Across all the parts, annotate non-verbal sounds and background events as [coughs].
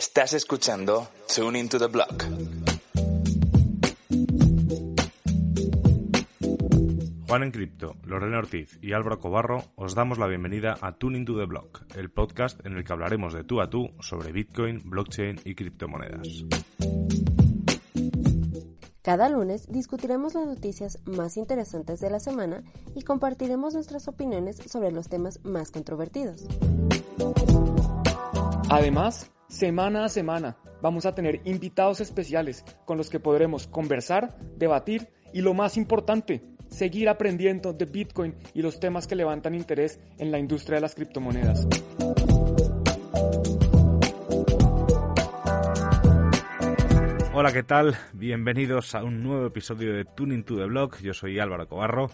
Estás escuchando Tune into the Block. Juan en Cripto, Lorena Ortiz y Álvaro Cobarro os damos la bienvenida a Tune into the Block, el podcast en el que hablaremos de tú a tú sobre Bitcoin, blockchain y criptomonedas. Cada lunes discutiremos las noticias más interesantes de la semana y compartiremos nuestras opiniones sobre los temas más controvertidos. Además, semana a semana vamos a tener invitados especiales con los que podremos conversar, debatir y lo más importante, seguir aprendiendo de Bitcoin y los temas que levantan interés en la industria de las criptomonedas. Hola, ¿qué tal? Bienvenidos a un nuevo episodio de Tuning to the Blog. Yo soy Álvaro Cobarro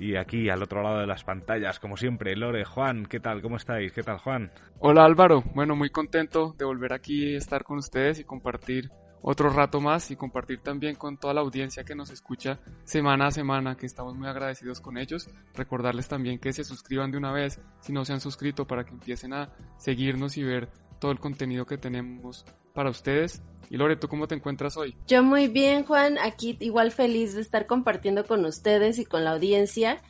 y aquí al otro lado de las pantallas, como siempre, Lore, Juan, ¿qué tal? ¿Cómo estáis? ¿Qué tal, Juan? Hola Álvaro, bueno, muy contento de volver aquí estar con ustedes y compartir otro rato más y compartir también con toda la audiencia que nos escucha semana a semana, que estamos muy agradecidos con ellos. Recordarles también que se suscriban de una vez si no se han suscrito para que empiecen a seguirnos y ver todo el contenido que tenemos para ustedes. Y Lore, ¿tú cómo te encuentras hoy? Yo muy bien, Juan. Aquí igual feliz de estar compartiendo con ustedes y con la audiencia.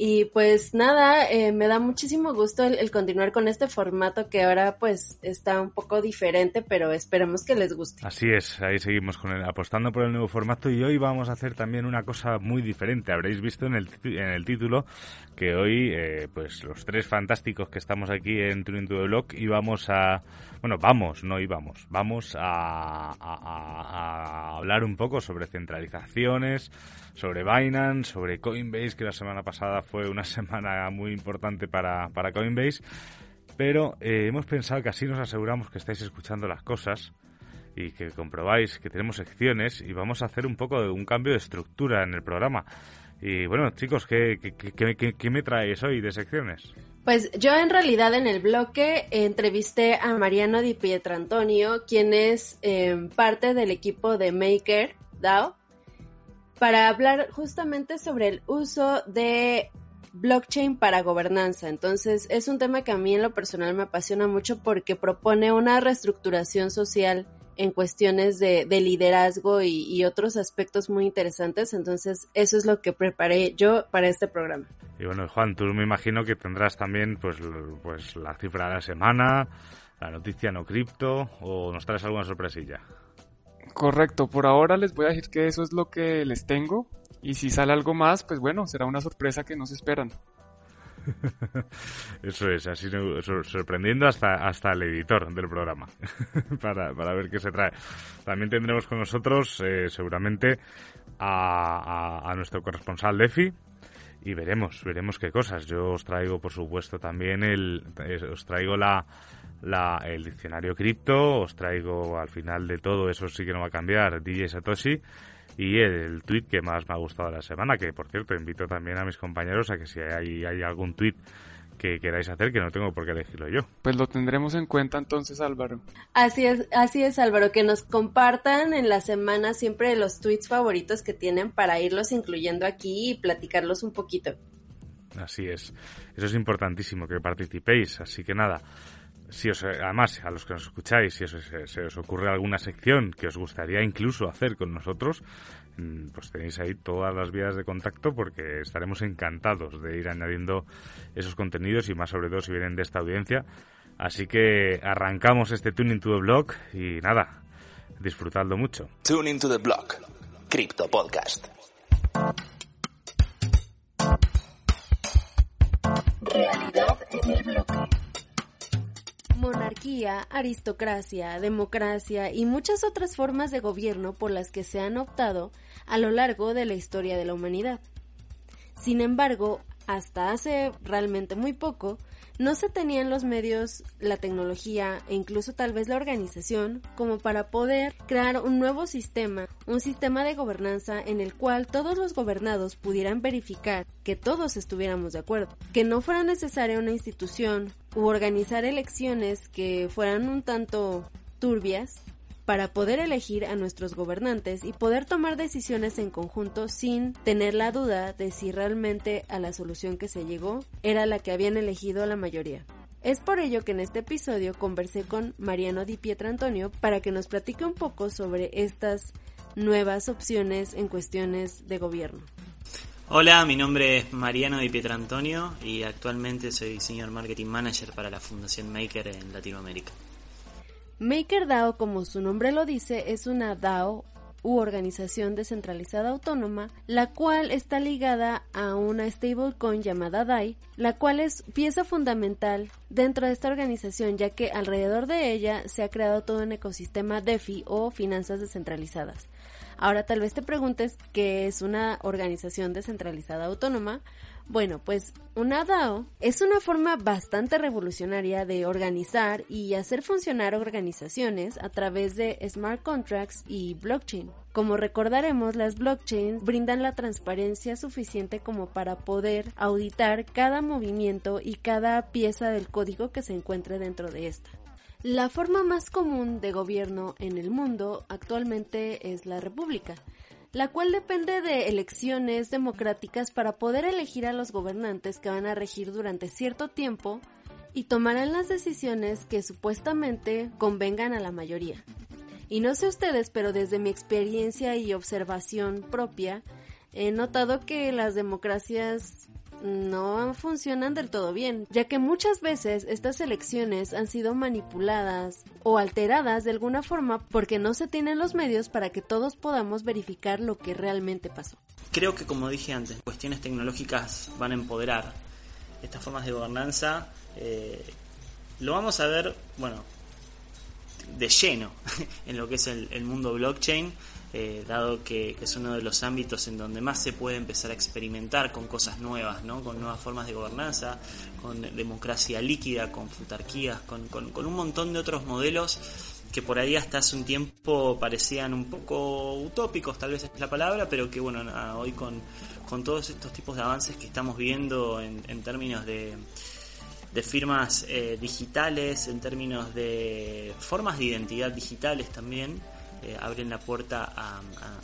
Y pues nada, eh, me da muchísimo gusto el, continuar con este formato que ahora pues está un poco diferente, pero esperemos que les guste. Así es, ahí seguimos con el, apostando por el nuevo formato y hoy vamos a hacer también una cosa muy diferente. Habréis visto en el, en el título que hoy eh, pues los tres fantásticos que estamos aquí en Tuning to the Block íbamos a... Bueno, vamos, no íbamos, vamos a, a hablar un poco sobre centralizaciones, sobre Binance, sobre Coinbase, que la semana pasada fue una [laughs] semana muy importante para, para Coinbase. Pero eh, hemos pensado que así nos aseguramos que estáis escuchando las cosas y que comprobáis que tenemos secciones y vamos a hacer un poco de un cambio de estructura en el programa. Y bueno, chicos, ¿qué, qué, me traes hoy de secciones? Pues yo en realidad en el bloque entrevisté a Mariano Di Pietrantonio, quien es eh, parte del equipo de Maker DAO para hablar justamente sobre el uso de blockchain para gobernanza. Entonces, es un tema que a mí en lo personal me apasiona mucho porque propone una reestructuración social en cuestiones de, liderazgo y, otros aspectos muy interesantes. Entonces, eso es lo que preparé yo para este programa. Y bueno, Juan, tú me imagino que tendrás también pues, pues la cifra de la semana, la noticia no cripto o nos traes alguna sorpresilla. Correcto, por ahora les voy a decir que eso es lo que les tengo y si sale algo más, pues bueno, será una sorpresa que no se esperan. [laughs] Eso es, así sorprendiendo hasta, hasta el editor del programa [laughs] para, para ver qué se trae. También tendremos con nosotros eh, seguramente a, a, nuestro corresponsal Defi y veremos, veremos qué cosas. Yo os traigo, por supuesto, también el, os traigo la, la, el diccionario cripto, os traigo al final de todo, eso sí que no va a cambiar, DJ Satoshi, y el, tweet que más me ha gustado de la semana, que por cierto invito también a mis compañeros a que si hay, hay algún tweet que queráis hacer, que no tengo por qué elegirlo yo. Pues lo tendremos en cuenta entonces, Álvaro. Así es, así es, Álvaro, que nos compartan en la semana siempre los tweets favoritos que tienen para irlos incluyendo aquí y platicarlos un poquito. Así es, eso es importantísimo, que participéis, así que nada, si os, además, a los que nos escucháis, si se os ocurre alguna sección que os gustaría incluso hacer con nosotros, mm, pues tenéis ahí todas las vías de contacto porque estaremos encantados de ir añadiendo esos contenidos y más sobre todo si vienen de esta audiencia. Así que arrancamos este Tuning to the Blog y nada, disfrutadlo mucho. Tuning to the Blog, Crypto Podcast. Realidad en el bloque monarquía, aristocracia, democracia y muchas otras formas de gobierno por las que se han optado a lo largo de la historia de la humanidad. Sin embargo, hasta hace realmente muy poco, no se tenían los medios, la tecnología e incluso tal vez la organización como para poder crear un nuevo sistema, un sistema de gobernanza en el cual todos los gobernados pudieran verificar que todos estuviéramos de acuerdo, que no fuera necesaria una institución organizar elecciones que fueran un tanto turbias para poder elegir a nuestros gobernantes y poder tomar decisiones en conjunto sin tener la duda de si realmente a la solución que se llegó era la que habían elegido la mayoría. Es por ello que en este episodio conversé con Mariano Di Pietrantonio para que nos platique un poco sobre estas nuevas opciones en cuestiones de gobierno. Hola, mi nombre es Mariano Di Pietrantonio y actualmente soy Senior Marketing Manager para la Fundación Maker en Latinoamérica. MakerDAO, como su nombre lo dice, es una DAO u organización descentralizada autónoma, la cual está ligada a una stablecoin llamada DAI, la cual es pieza fundamental dentro de esta organización, ya que alrededor de ella se ha creado todo un ecosistema DeFi o finanzas descentralizadas. Ahora tal vez te preguntes qué es una organización descentralizada autónoma. Bueno, pues una DAO es una forma bastante revolucionaria de organizar y hacer funcionar organizaciones a través de smart contracts y blockchain. Como recordaremos, las blockchains brindan la transparencia suficiente como para poder auditar cada movimiento y cada pieza del código que se encuentre dentro de esta. La forma más común de gobierno en el mundo actualmente es la república, la cual depende de elecciones democráticas para poder elegir a los gobernantes que van a regir durante cierto tiempo y tomarán las decisiones que supuestamente convengan a la mayoría. Y no sé ustedes, pero desde mi experiencia y observación propia, he notado que las democracias no funcionan del todo bien, ya que muchas veces estas elecciones han sido manipuladas o alteradas de alguna forma porque no se tienen los medios para que todos podamos verificar lo que realmente pasó. Creo que como dije antes, cuestiones tecnológicas van a empoderar estas formas de gobernanza. Eh, lo vamos a ver, bueno, de lleno [laughs] en lo que es el mundo blockchain eh, dado que, es uno de los ámbitos en donde más se puede empezar a experimentar con cosas nuevas, ¿no? con nuevas formas de gobernanza, con democracia líquida, con futarquías, con, con, un montón de otros modelos que por ahí hasta hace un tiempo parecían un poco utópicos, tal vez es la palabra, pero que bueno, hoy con, con todos estos tipos de avances que estamos viendo en, en términos de, de firmas eh, digitales, en términos de formas de identidad digitales también, eh, abren la puerta a,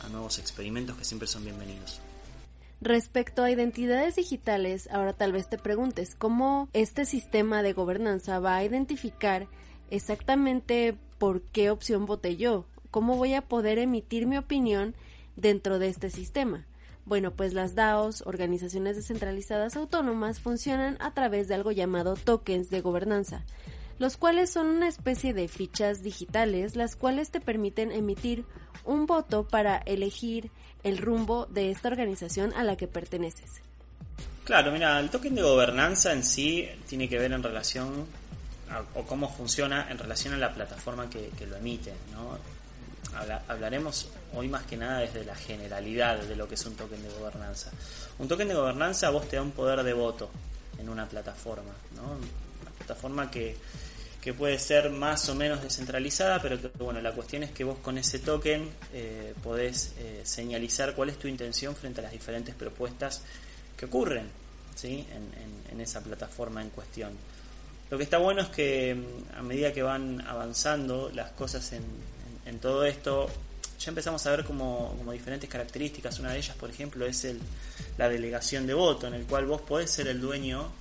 nuevos experimentos que siempre son bienvenidos. Respecto a identidades digitales, ahora tal vez te preguntes cómo este sistema de gobernanza va a identificar exactamente por qué opción voté yo, cómo voy a poder emitir mi opinión dentro de este sistema. Bueno, pues las DAOs, organizaciones descentralizadas autónomas, funcionan a través de algo llamado tokens de gobernanza los cuales son una especie de fichas digitales, las cuales te permiten emitir un voto para elegir el rumbo de esta organización a la que perteneces. Claro, mira, el token de gobernanza en sí tiene que ver en relación o cómo funciona en relación a la plataforma que, lo emite, ¿no? hablaremos hoy más que nada desde la generalidad de lo que es un token de gobernanza. Un token de gobernanza vos te da un poder de voto en una plataforma, ¿no? Plataforma que, que puede ser más o menos descentralizada, pero que bueno, la cuestión es que vos con ese token eh, podés eh, señalizar cuál es tu intención frente a las diferentes propuestas que ocurren ¿sí? en, esa plataforma en cuestión. Lo que está bueno es que mm, a medida que van avanzando las cosas en, en todo esto, ya empezamos a ver como, como, diferentes características. Una de ellas, por ejemplo, es el, la delegación de voto, en el cual vos podés ser el dueño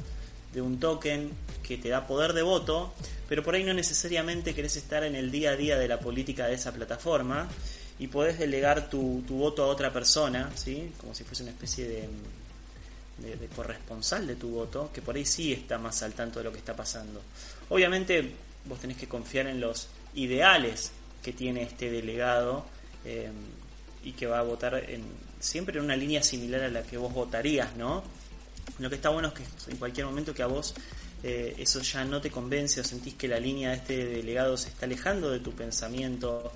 de un token que te da poder de voto, pero por ahí no necesariamente querés estar en el día a día de la política de esa plataforma y podés delegar tu, voto a otra persona, ¿sí? como si fuese una especie de, de, corresponsal de tu voto, que por ahí sí está más al tanto de lo que está pasando. Obviamente vos tenés que confiar en los ideales que tiene este delegado eh, y que va a votar en, siempre en una línea similar a la que vos votarías, ¿no? Lo que está bueno es que en cualquier momento que a vos eh, eso ya no te convence o sentís que la línea de este delegado se está alejando de tu pensamiento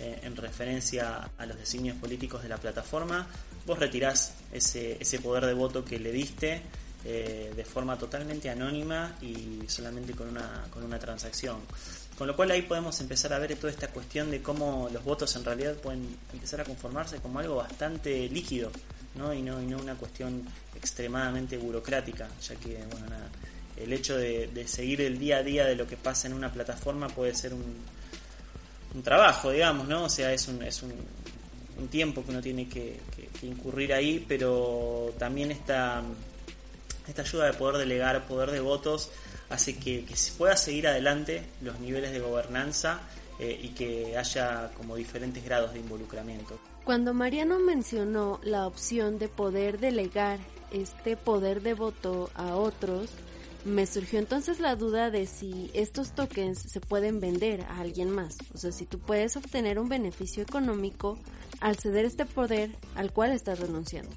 eh, en referencia a los designios políticos de la plataforma, vos retirás ese, ese poder de voto que le diste eh, de forma totalmente anónima y solamente con una, con una transacción. Con lo cual ahí podemos empezar a ver toda esta cuestión de cómo los votos en realidad pueden empezar a conformarse como algo bastante líquido ¿no? Y, no, y no una cuestión extremadamente burocrática, ya que bueno, el hecho de, seguir el día a día de lo que pasa en una plataforma puede ser un, un trabajo, digamos, ¿no? O sea, es un, es un, un tiempo que uno tiene que, incurrir ahí, pero también esta, esta ayuda de poder delegar poder de votos hace que, se pueda seguir adelante los niveles de gobernanza eh, y que haya como diferentes grados de involucramiento. Cuando Mariano mencionó la opción de poder delegar este poder de voto a otros, me surgió entonces la duda de si estos tokens se pueden vender a alguien más. O sea, si tú puedes obtener un beneficio económico al ceder este poder al cual estás renunciando.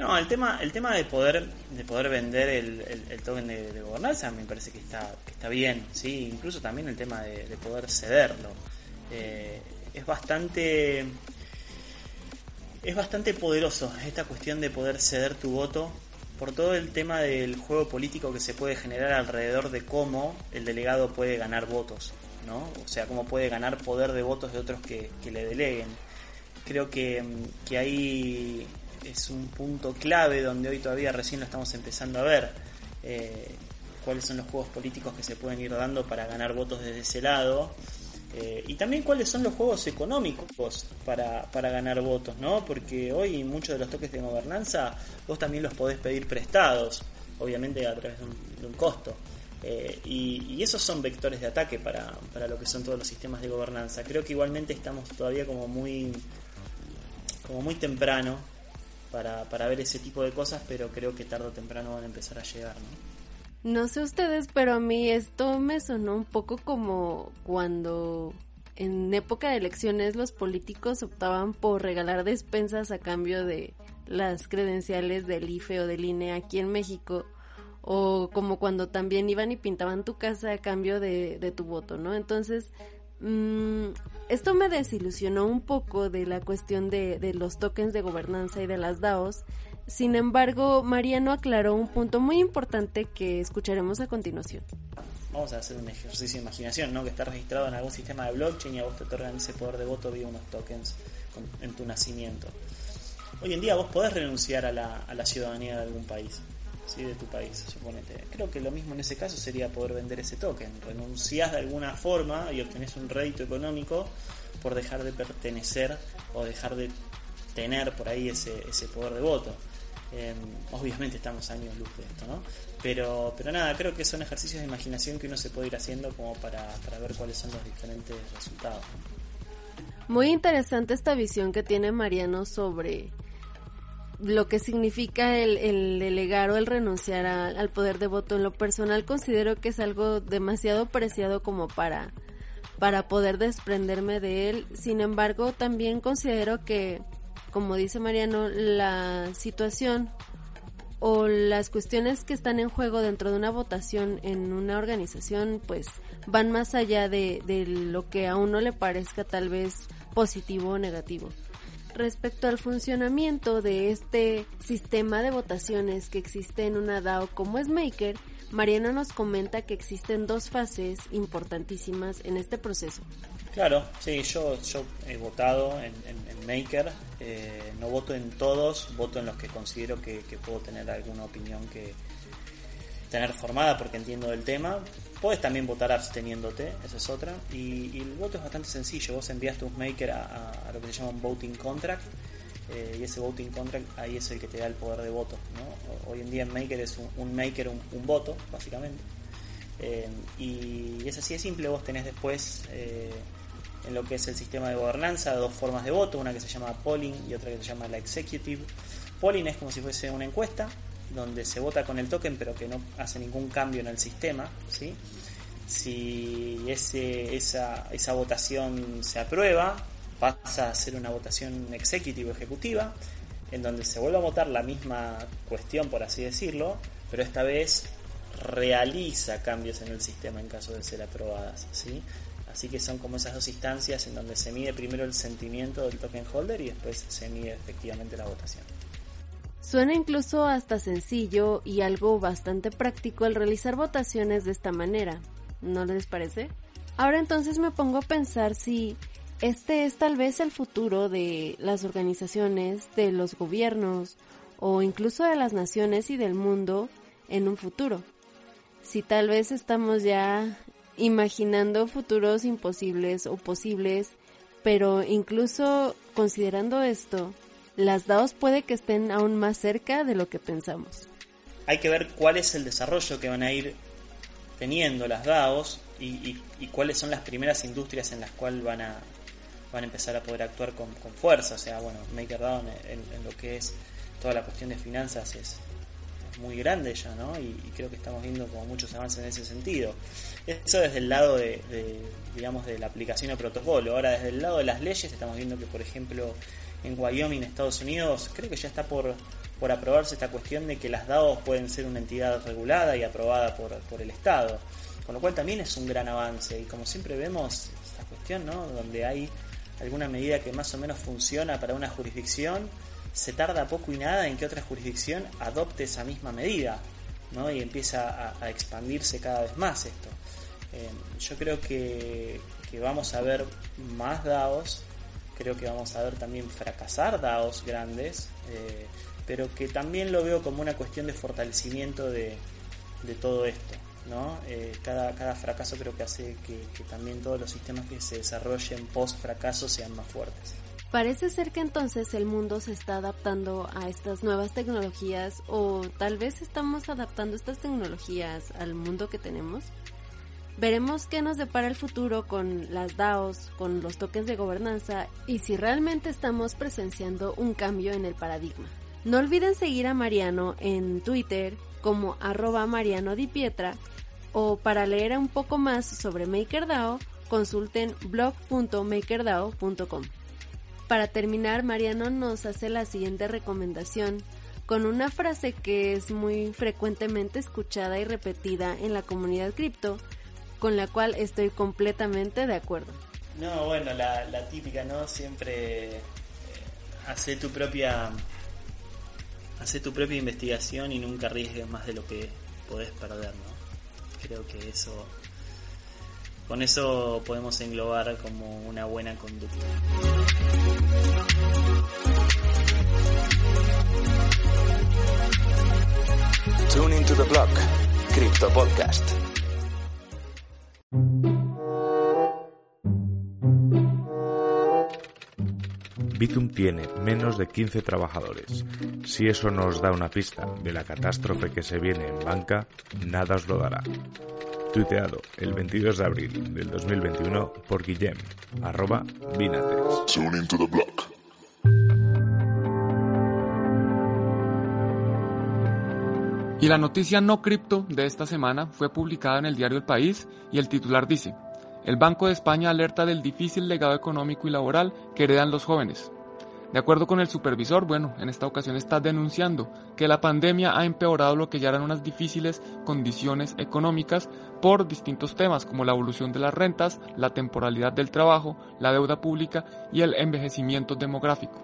No, el tema, el tema de poder, de poder vender el, token de, gobernanza me parece que está, que está bien, sí, incluso también el tema de, poder cederlo. Eh, es bastante es bastante poderoso esta cuestión de poder ceder tu voto por todo el tema del juego político que se puede generar alrededor de cómo el delegado puede ganar votos, ¿no? O sea, cómo puede ganar poder de votos de otros que, le deleguen. Creo que, que ahí es un punto clave donde hoy todavía recién lo estamos empezando a ver. Eh, cuáles son los juegos políticos que se pueden ir dando para ganar votos desde ese lado eh, y también cuáles son los juegos económicos para, para ganar votos, ¿no? Porque hoy muchos de los toques de gobernanza vos también los podés pedir prestados, obviamente a través de un, costo. Eh, y, esos son vectores de ataque para, para lo que son todos los sistemas de gobernanza. Creo que igualmente estamos todavía como muy, como muy temprano para, para ver ese tipo de cosas, pero creo que tarde o temprano van a empezar a llegar, ¿no? No sé ustedes, pero a mí esto me sonó un poco como cuando en época de elecciones los políticos optaban por regalar despensas a cambio de las credenciales del IFE o del INE aquí en México o como cuando también iban y pintaban tu casa a cambio de, tu voto, ¿no? Entonces, mmm, esto me desilusionó un poco de la cuestión de, de los tokens de gobernanza y de las DAOs sin embargo, Mariano aclaró un punto muy importante que escucharemos a continuación. Vamos a hacer un ejercicio de imaginación, ¿no? Que está registrado en algún sistema de blockchain y a vos te otorgan ese poder de voto vía unos tokens en tu nacimiento. Hoy en día vos podés renunciar a la, a la ciudadanía de algún país, ¿sí? de tu país, suponete. Creo que lo mismo en ese caso sería poder vender ese token. Renunciás de alguna forma y obtenés un rédito económico por dejar de pertenecer o dejar de tener por ahí ese, ese poder de voto. Em, obviamente estamos años luz de esto, ¿no? Pero, pero nada, creo que son ejercicios de imaginación que uno se puede ir haciendo como para, ver cuáles son los diferentes resultados. Muy interesante esta visión que tiene Mariano sobre lo que significa el, el delegar o el renunciar al poder de voto. En lo personal considero que es algo demasiado preciado como para, para poder desprenderme de él. Sin embargo, también considero que como dice Mariano, la situación o las cuestiones que están en juego dentro de una votación en una organización, pues van más allá de, lo que a uno le parezca tal vez positivo o negativo. Respecto al funcionamiento de este sistema de votaciones que existe en una DAO como es Maker, Mariana nos comenta que existen dos fases importantísimas en este proceso. Claro, sí, yo, yo he votado en, Maker, eh, no voto en todos, voto en los que considero que, puedo tener alguna opinión que tener formada porque entiendo del tema. Puedes también votar absteniéndote, esa es otra. Y, el voto es bastante sencillo, vos envías tu Maker a, lo que se llama un voting contract eh, y ese voting contract ahí es el que te da el poder de voto. ¿no? Hoy en día en Maker es un, Maker, un, voto, básicamente. Eh, y es así de simple, vos tenés después en lo que es el sistema de gobernanza, dos formas de voto, una que se llama polling y otra que se llama la executive. Polling es como si fuese una encuesta donde se vota con el token pero que no hace ningún cambio en el sistema, ¿sí? Si ese, esa, esa votación se aprueba, pasa a ser una votación executive ejecutiva, en donde se vuelve a votar la misma cuestión, por así decirlo, pero esta vez realiza cambios en el sistema en caso de ser aprobadas, ¿sí? Así que son como esas dos instancias en donde se mide primero el sentimiento del token holder y después se mide efectivamente la votación. Suena incluso hasta sencillo y algo bastante práctico el realizar votaciones de esta manera, ¿no les parece? Ahora entonces me pongo a pensar si este es tal vez el futuro de las organizaciones, de los gobiernos o incluso de las naciones y del mundo en un futuro. Si tal vez estamos ya imaginando futuros imposibles o posibles, pero incluso considerando esto, las DAOs puede que estén aún más cerca de lo que pensamos. Hay que ver cuál es el desarrollo que van a ir teniendo las DAOs y, cuáles son las primeras industrias en las cuales van a, van a empezar a poder actuar con, fuerza. O sea, bueno, MakerDAO en, en, lo que es toda la cuestión de finanzas es, muy grande ya, ¿no? Y, creo que estamos viendo como muchos avances en ese sentido. Eso desde el lado de, digamos, de la aplicación de protocolo. Ahora, desde el lado de las leyes, estamos viendo que, por ejemplo, en Wyoming, Estados Unidos, creo que ya está por, por aprobarse esta cuestión de que las DAOs pueden ser una entidad regulada y aprobada por, por el Estado. Con lo cual también es un gran avance. Y como siempre vemos, esta cuestión, ¿no? Donde hay alguna medida que más o menos funciona para una jurisdicción, se tarda poco y nada en que otra jurisdicción adopte esa misma medida ¿no? y empieza a, expandirse cada vez más esto. Eh, yo creo que, vamos a ver más DAOs, creo que vamos a ver también fracasar DAOs grandes, eh, pero que también lo veo como una cuestión de fortalecimiento de, todo esto. ¿no? Eh, cada, cada fracaso creo que hace que, que también todos los sistemas que se desarrollen post fracaso sean más fuertes. Parece ser que entonces el mundo se está adaptando a estas nuevas tecnologías o tal vez estamos adaptando estas tecnologías al mundo que tenemos. Veremos qué nos depara el futuro con las DAOs, con los tokens de gobernanza y si realmente estamos presenciando un cambio en el paradigma. No olviden seguir a Mariano en Twitter como arroba Mariano Di o para leer un poco más sobre MakerDAO consulten blog.makerdao.com. Para terminar, Mariano nos hace la siguiente recomendación con una frase que es muy frecuentemente escuchada y repetida en la comunidad cripto, con la cual estoy completamente de acuerdo. No, bueno, la, típica, ¿no? Siempre eh, hace tu propia hace tu propia investigación y nunca arriesgues más de lo que podés perder, ¿no? Creo que eso con eso podemos englobar como una buena conducta. Tune into the block, Crypto Podcast. Bitum tiene menos de 15 trabajadores. Si eso nos da una pista de la catástrofe que se viene en banca, nada os lo dará tuiteado el 22 de abril del 2021 por Guillem, arroba Binatex. Y la noticia no cripto de esta semana fue publicada en el diario El País y el titular dice, el Banco de España alerta del difícil legado económico y laboral que heredan los jóvenes. De acuerdo con el supervisor, bueno, en esta ocasión está denunciando que la pandemia ha empeorado lo que ya eran unas difíciles condiciones económicas por distintos temas como la evolución de las rentas, la temporalidad del trabajo, la deuda pública y el envejecimiento demográfico.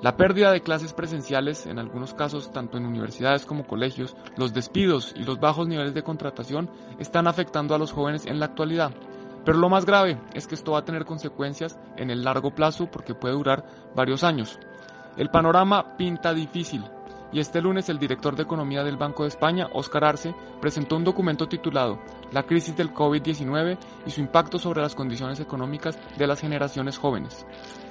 La pérdida de clases presenciales, en algunos casos tanto en universidades como colegios, los despidos y los bajos niveles de contratación están afectando a los jóvenes en la actualidad pero lo más grave es que esto va a tener consecuencias en el largo plazo porque puede durar varios años. El panorama pinta difícil y este lunes el director de Economía del Banco de España, Óscar Arce, presentó un documento titulado La crisis del COVID-19 y su impacto sobre las condiciones económicas de las generaciones jóvenes.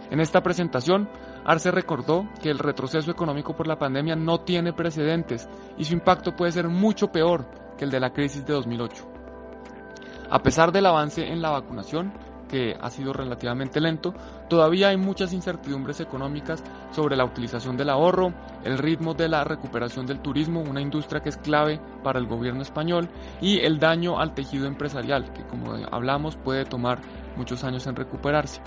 En esta presentación, Arce recordó que el retroceso económico por la pandemia no tiene precedentes y su impacto puede ser mucho peor que el de la crisis de 2008. A pesar del avance en la vacunación, que ha sido relativamente lento, todavía hay muchas incertidumbres económicas sobre la utilización del ahorro, el ritmo de la recuperación del turismo, una industria que es clave para el gobierno español, y el daño al tejido empresarial, que como hablamos puede tomar muchos años en recuperarse.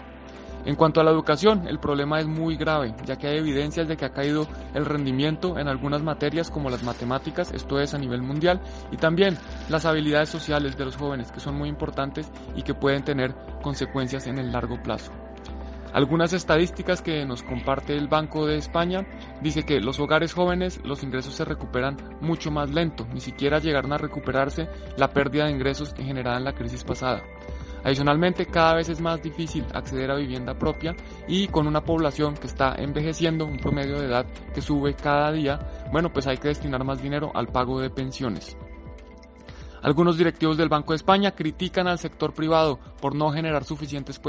En cuanto a la educación, el problema es muy grave, ya que hay evidencias de que ha caído el rendimiento en algunas materias como las matemáticas, esto es a nivel mundial, y también las habilidades sociales de los jóvenes, que son muy importantes y que pueden tener consecuencias en el largo plazo. Algunas estadísticas que nos comparte el Banco de España dice que los hogares jóvenes los ingresos se recuperan mucho más lento, ni siquiera llegaron a recuperarse la pérdida de ingresos generada en la crisis pasada. Adicionalmente, cada vez es más difícil acceder a vivienda propia y con una población que está envejeciendo, un promedio de edad que sube cada día, bueno, pues hay que destinar más dinero al pago de pensiones. Algunos directivos del Banco de España critican al sector privado por no generar suficientes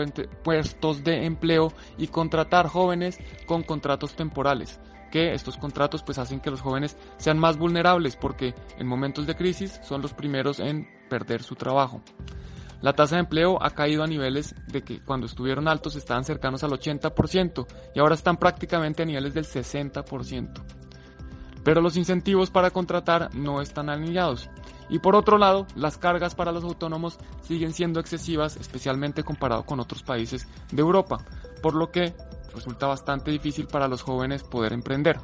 puestos de empleo y contratar jóvenes con contratos temporales. que estos contratos pues hacen que los jóvenes sean más vulnerables porque en momentos de crisis son los primeros en perder su trabajo. La tasa de empleo ha caído a niveles de que cuando estuvieron altos estaban cercanos al 80% y ahora están prácticamente a niveles del 60%. Pero los incentivos para contratar no están alineados. Y por otro lado, las cargas para los autónomos siguen siendo excesivas, especialmente comparado con otros países de Europa, por lo que resulta bastante difícil para los jóvenes poder emprender.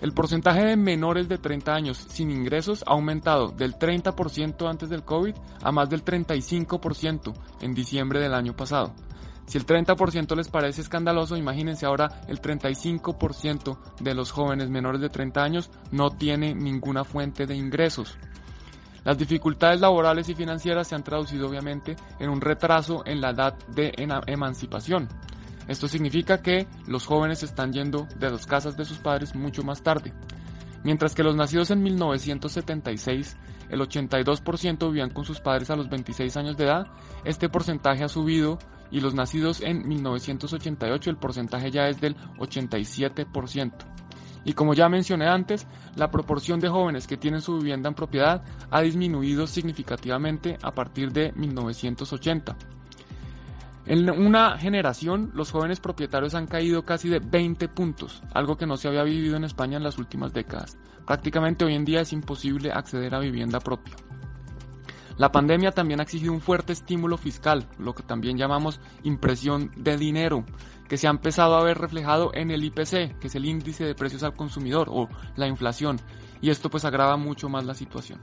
El porcentaje de menores de 30 años sin ingresos ha aumentado del 30% antes del COVID a más del 35% en diciembre del año pasado. Si el 30% les parece escandaloso, imagínense ahora el 35% de los jóvenes menores de 30 años no tiene ninguna fuente de ingresos. Las dificultades laborales y financieras se han traducido obviamente en un retraso en la edad de emancipación. Esto significa que los jóvenes están yendo de las casas de sus padres mucho más tarde. Mientras que los nacidos en 1976, el 82% vivían con sus padres a los 26 años de edad, este porcentaje ha subido y los nacidos en 1988 el porcentaje ya es del 87%. Y como ya mencioné antes, la proporción de jóvenes que tienen su vivienda en propiedad ha disminuido significativamente a partir de 1980. En una generación, los jóvenes propietarios han caído casi de 20 puntos, algo que no se había vivido en España en las últimas décadas. Prácticamente hoy en día es imposible acceder a vivienda propia. La pandemia también ha exigido un fuerte estímulo fiscal, lo que también llamamos impresión de dinero, que se ha empezado a ver reflejado en el IPC, que es el índice de precios al consumidor o la inflación, y esto pues agrava mucho más la situación.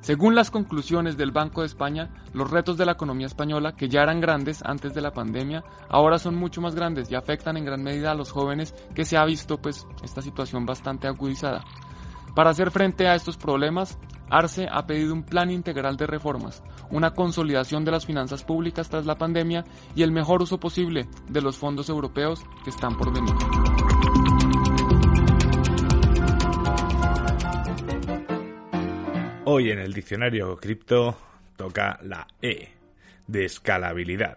Según las conclusiones del Banco de España, los retos de la economía española, que ya eran grandes antes de la pandemia, ahora son mucho más grandes y afectan en gran medida a los jóvenes que se ha visto pues esta situación bastante agudizada. Para hacer frente a estos problemas, Arce ha pedido un plan integral de reformas, una consolidación de las finanzas públicas tras la pandemia y el mejor uso posible de los fondos europeos que están por venir. Hoy en el diccionario cripto toca la E, de escalabilidad.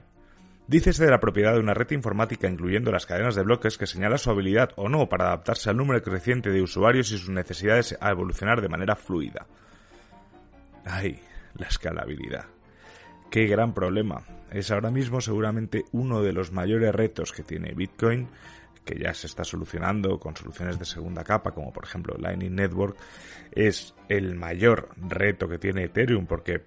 Dícese de la propiedad de una red informática incluyendo las cadenas de bloques que señala su habilidad o no para adaptarse al número creciente de usuarios y sus necesidades a evolucionar de manera fluida. ¡Ay! La escalabilidad. Qué gran problema. Es ahora mismo seguramente uno de los mayores retos que tiene Bitcoin que ya se está solucionando con soluciones de segunda capa, como por ejemplo Lightning Network, es el mayor reto que tiene Ethereum, porque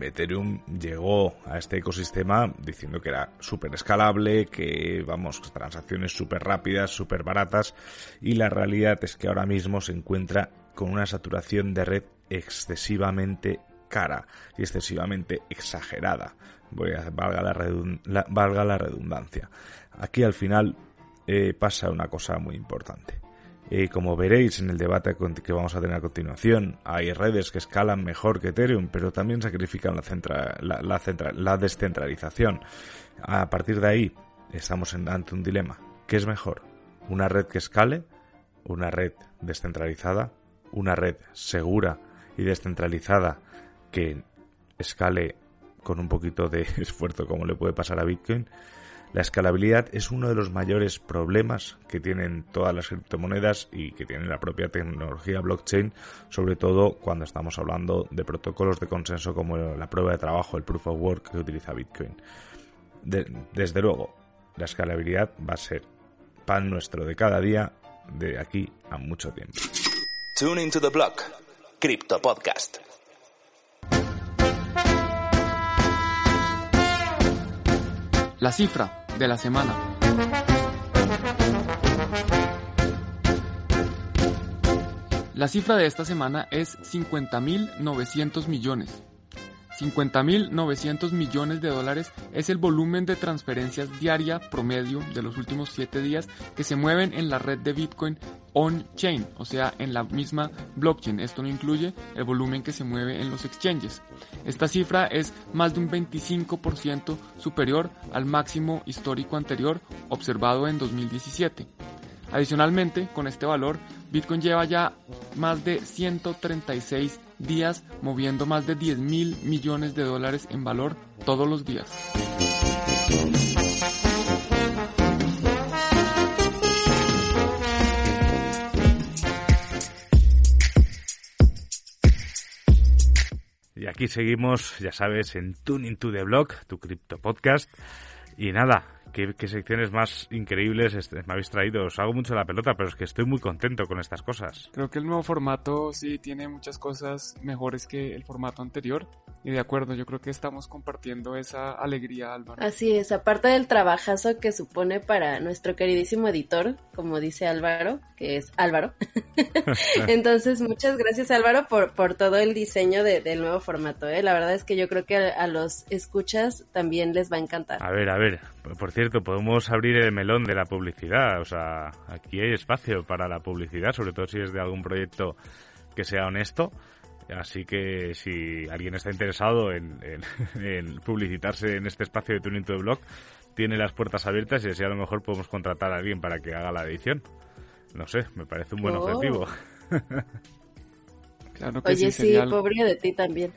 Ethereum llegó a este ecosistema diciendo que era súper escalable, que vamos, transacciones súper rápidas, súper baratas, y la realidad es que ahora mismo se encuentra con una saturación de red excesivamente cara y excesivamente exagerada. Voy a, valga la, valga la redundancia. Aquí al final eh, pasa una cosa muy importante. Eh, como veréis en el debate que vamos a tener a continuación, hay redes que escalan mejor que Ethereum, pero también sacrifican la, la, descentralización. A partir de ahí, estamos ante un dilema. ¿Qué es mejor? ¿Una red que escale? ¿Una red descentralizada? ¿Una red segura y descentralizada que escale con un poquito de [laughs] esfuerzo como le puede pasar a Bitcoin? La escalabilidad es uno de los mayores problemas que tienen todas las criptomonedas y que tiene la propia tecnología blockchain, sobre todo cuando estamos hablando de protocolos de consenso como la prueba de trabajo, el proof of work que utiliza Bitcoin. desde luego, la escalabilidad va a ser pan nuestro de cada día de aquí a mucho tiempo. Tune into the block. Crypto Podcast. La cifra de la semana. La cifra de esta semana es 50.900 millones. 50.900 millones de dólares es el volumen de transferencias diaria promedio de los últimos 7 días que se mueven en la red de Bitcoin on-chain, o sea, en la misma blockchain. Esto no incluye el volumen que se mueve en los exchanges. Esta cifra es más de un 25% superior al máximo histórico anterior observado en 2017. Adicionalmente, con este valor, Bitcoin lleva ya más de 136 días moviendo más de 10 mil millones de dólares en valor todos los días. Aquí seguimos, ya sabes, en Tuning to the Block, tu cripto podcast. Y nada, qué, secciones más increíbles me habéis traído. Os hago mucho la pelota, pero es que estoy muy contento con estas cosas. Creo que el nuevo formato sí tiene muchas cosas mejores que el formato anterior. Y de acuerdo, yo creo que estamos compartiendo esa alegría, Álvaro. Así es, aparte del trabajazo que supone para nuestro queridísimo editor, como dice Álvaro, que es Álvaro. [laughs] Entonces, muchas gracias Álvaro por, por todo el diseño del nuevo formato. ¿eh? La verdad es que yo creo que a, a los escuchas también les va a encantar. A ver, a ver, por cierto, podemos abrir el melón de la publicidad. O sea, aquí hay espacio para la publicidad, sobre todo si es de algún proyecto que sea honesto. Así que si alguien está interesado [laughs] en, publicitarse en este espacio de Tuning to the Blog, tiene las puertas abiertas y así a lo mejor podemos contratar a alguien para que haga la edición. No sé, me parece un buen oh. objetivo. claro que Oye, sí, pobre de ti también.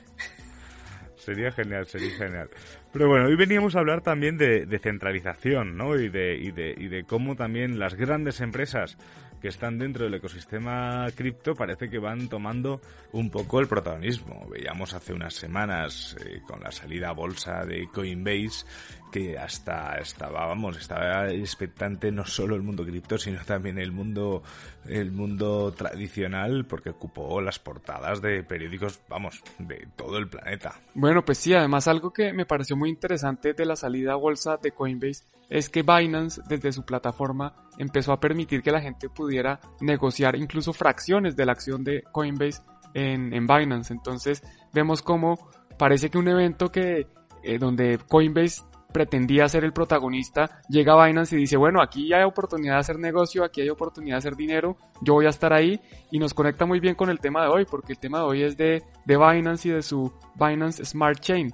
Sería genial, sería genial. Pero bueno, hoy veníamos a hablar también de, de centralización, ¿no? Y de, y, de, y de cómo también las grandes empresas que están dentro del ecosistema cripto parece que van tomando un poco el protagonismo. Veíamos hace unas semanas eh, con la salida a bolsa de Coinbase que hasta estaba, vamos, estaba expectante no solo el mundo cripto, sino también el mundo, el mundo tradicional, porque ocupó las portadas de periódicos, vamos, de todo el planeta. Bueno, pues sí, además algo que me pareció muy interesante de la salida a bolsa de Coinbase es que Binance desde su plataforma empezó a permitir que la gente pudiera negociar incluso fracciones de la acción de Coinbase en, en Binance. Entonces vemos como parece que un evento que eh, donde Coinbase pretendía ser el protagonista, llega Binance y dice, bueno, aquí hay oportunidad de hacer negocio, aquí hay oportunidad de hacer dinero, yo voy a estar ahí y nos conecta muy bien con el tema de hoy, porque el tema de hoy es de, de Binance y de su Binance Smart Chain.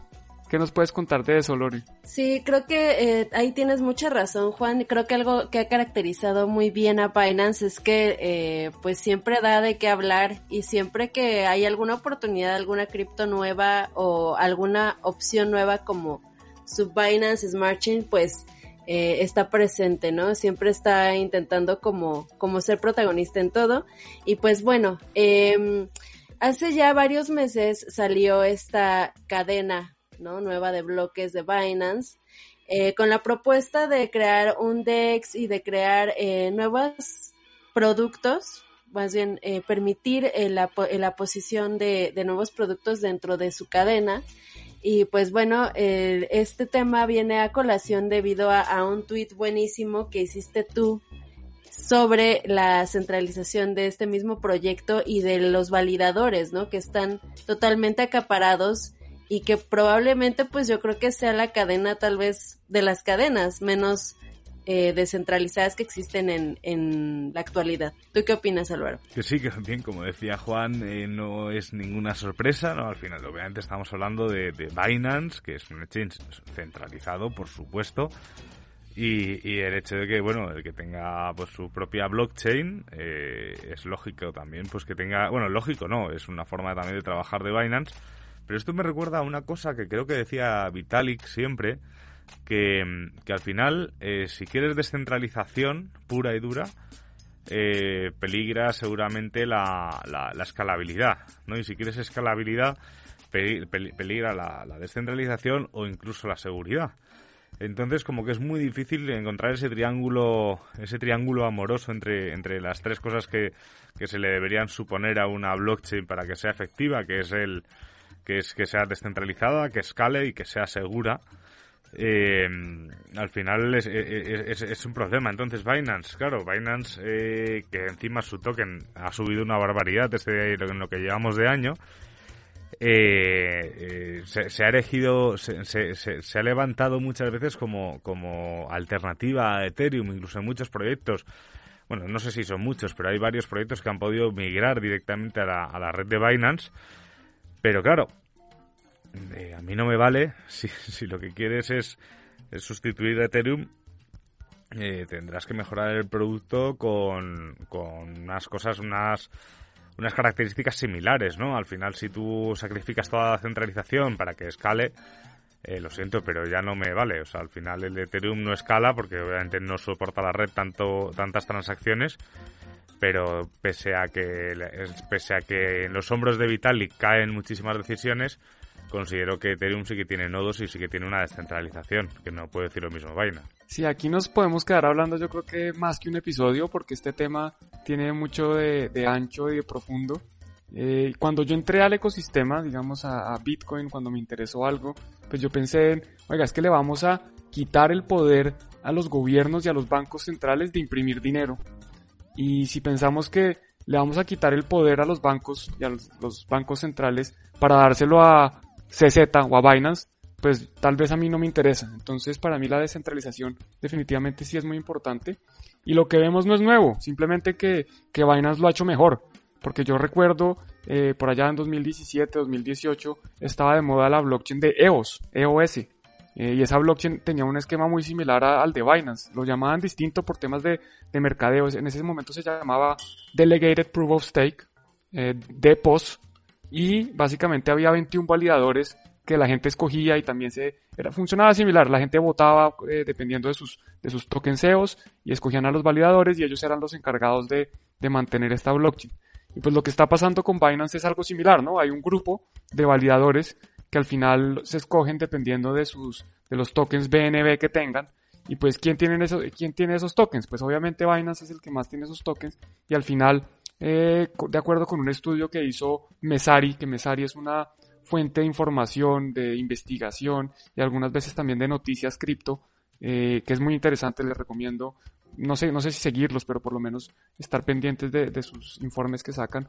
¿Qué nos puedes contar de eso, Lori? Sí, creo que eh, ahí tienes mucha razón, Juan. Creo que algo que ha caracterizado muy bien a Binance es que eh, pues siempre da de qué hablar y siempre que hay alguna oportunidad, alguna cripto nueva o alguna opción nueva como su Binance Smart Chain, pues eh, está presente, ¿no? Siempre está intentando como, como ser protagonista en todo. Y pues bueno, eh, hace ya varios meses salió esta cadena ¿no? nueva de bloques de Binance, eh, con la propuesta de crear un DEX y de crear eh, nuevos productos, más bien eh, permitir la, la, posición de, de, nuevos productos dentro de su cadena. Y pues bueno, este tema viene a colación debido a, un tweet buenísimo que hiciste tú sobre la centralización de este mismo proyecto y de los validadores, ¿no? Que están totalmente acaparados y que probablemente pues yo creo que sea la cadena tal vez de las cadenas menos eh, descentralizadas que existen en, en la actualidad. ¿Tú qué opinas, Álvaro? Que sí, que bien, como decía Juan, eh, no es ninguna sorpresa, ¿no? Al final, obviamente estamos hablando de, de Binance, que es un exchange centralizado, por supuesto, y, y, el hecho de que, bueno, el que tenga pues su propia blockchain, eh, es lógico también, pues que tenga, bueno, lógico no, es una forma también de trabajar de Binance, pero esto me recuerda a una cosa que creo que decía Vitalik siempre, que, al final, eh, si quieres descentralización pura y dura, eh, peligra seguramente la, la, escalabilidad, ¿no? Y si quieres escalabilidad, peligra la, la, descentralización o incluso la seguridad. Entonces, como que es muy difícil encontrar ese triángulo, ese triángulo amoroso entre, entre las tres cosas que, que se le deberían suponer a una blockchain para que sea efectiva, que es el, que es que sea descentralizada, que escale y que sea segura. Eh, al final es, es, un problema. Entonces Binance, claro, Binance eh, que encima su token ha subido una barbaridad desde en lo que llevamos de año, eh, se, ha elegido, se, se, ha levantado muchas veces como, como alternativa a Ethereum, incluso en muchos proyectos. Bueno, no sé si son muchos, pero hay varios proyectos que han podido migrar directamente a la, a la red de Binance pero claro, eh, a mí no me vale [laughs] si, si lo que quieres es, sustituir Ethereum. Eh, tendrás que mejorar el producto con, con unas cosas, unas, unas características similares, ¿no? Al final, si tú sacrificas toda la centralización para que escale, eh, lo siento, pero ya no me vale. O sea, al final el Ethereum no escala porque obviamente no soporta la red tanto, tantas transacciones pero pese a que pese a que en los hombros de Vitalik caen muchísimas decisiones, considero que Ethereum sí que tiene nodos y sí que tiene una descentralización, que no puede decir lo mismo Vaina. Sí, aquí nos podemos quedar hablando yo creo que más que un episodio porque este tema tiene mucho de, ancho y de profundo. Eh, cuando yo entré al ecosistema, digamos a, a, Bitcoin, cuando me interesó algo, pues yo pensé en, oiga, es que le vamos a quitar el poder a los gobiernos y a los bancos centrales de imprimir dinero. Y si pensamos que le vamos a quitar el poder a los bancos y a los, bancos centrales para dárselo a CZ o a Binance, pues tal vez a mí no me interesa. Entonces para mí la descentralización definitivamente sí es muy importante. Y lo que vemos no es nuevo, simplemente que, que Binance lo ha hecho mejor. Porque yo recuerdo eh, por allá en 2017, 2018, estaba de moda la blockchain de EOS, EOS, eh, y esa blockchain tenía un esquema muy similar al de Binance. Lo llamaban distinto por temas de, de mercadeo. En ese momento se llamaba Delegated Proof of Stake, eh, DPOS, y básicamente había 21 validadores que la gente escogía y también se era, funcionaba similar. La gente votaba eh, dependiendo de sus, de sus tokens EOS y escogían a los validadores y ellos eran los encargados de, de mantener esta blockchain. Y pues lo que está pasando con Binance es algo similar, ¿no? Hay un grupo de validadores que al final se escogen dependiendo de sus de los tokens BNB que tengan. Y pues, ¿quién eso, ¿quién tiene esos tokens? Pues obviamente Binance es el que más tiene esos tokens. Y al final, eh, de acuerdo con un estudio que hizo Mesari, que Mesari es una fuente de información, de investigación y algunas veces también de noticias cripto, eh, que es muy interesante, les recomiendo, no sé, no sé si seguirlos, pero por lo menos estar pendientes de, sus informes que sacan.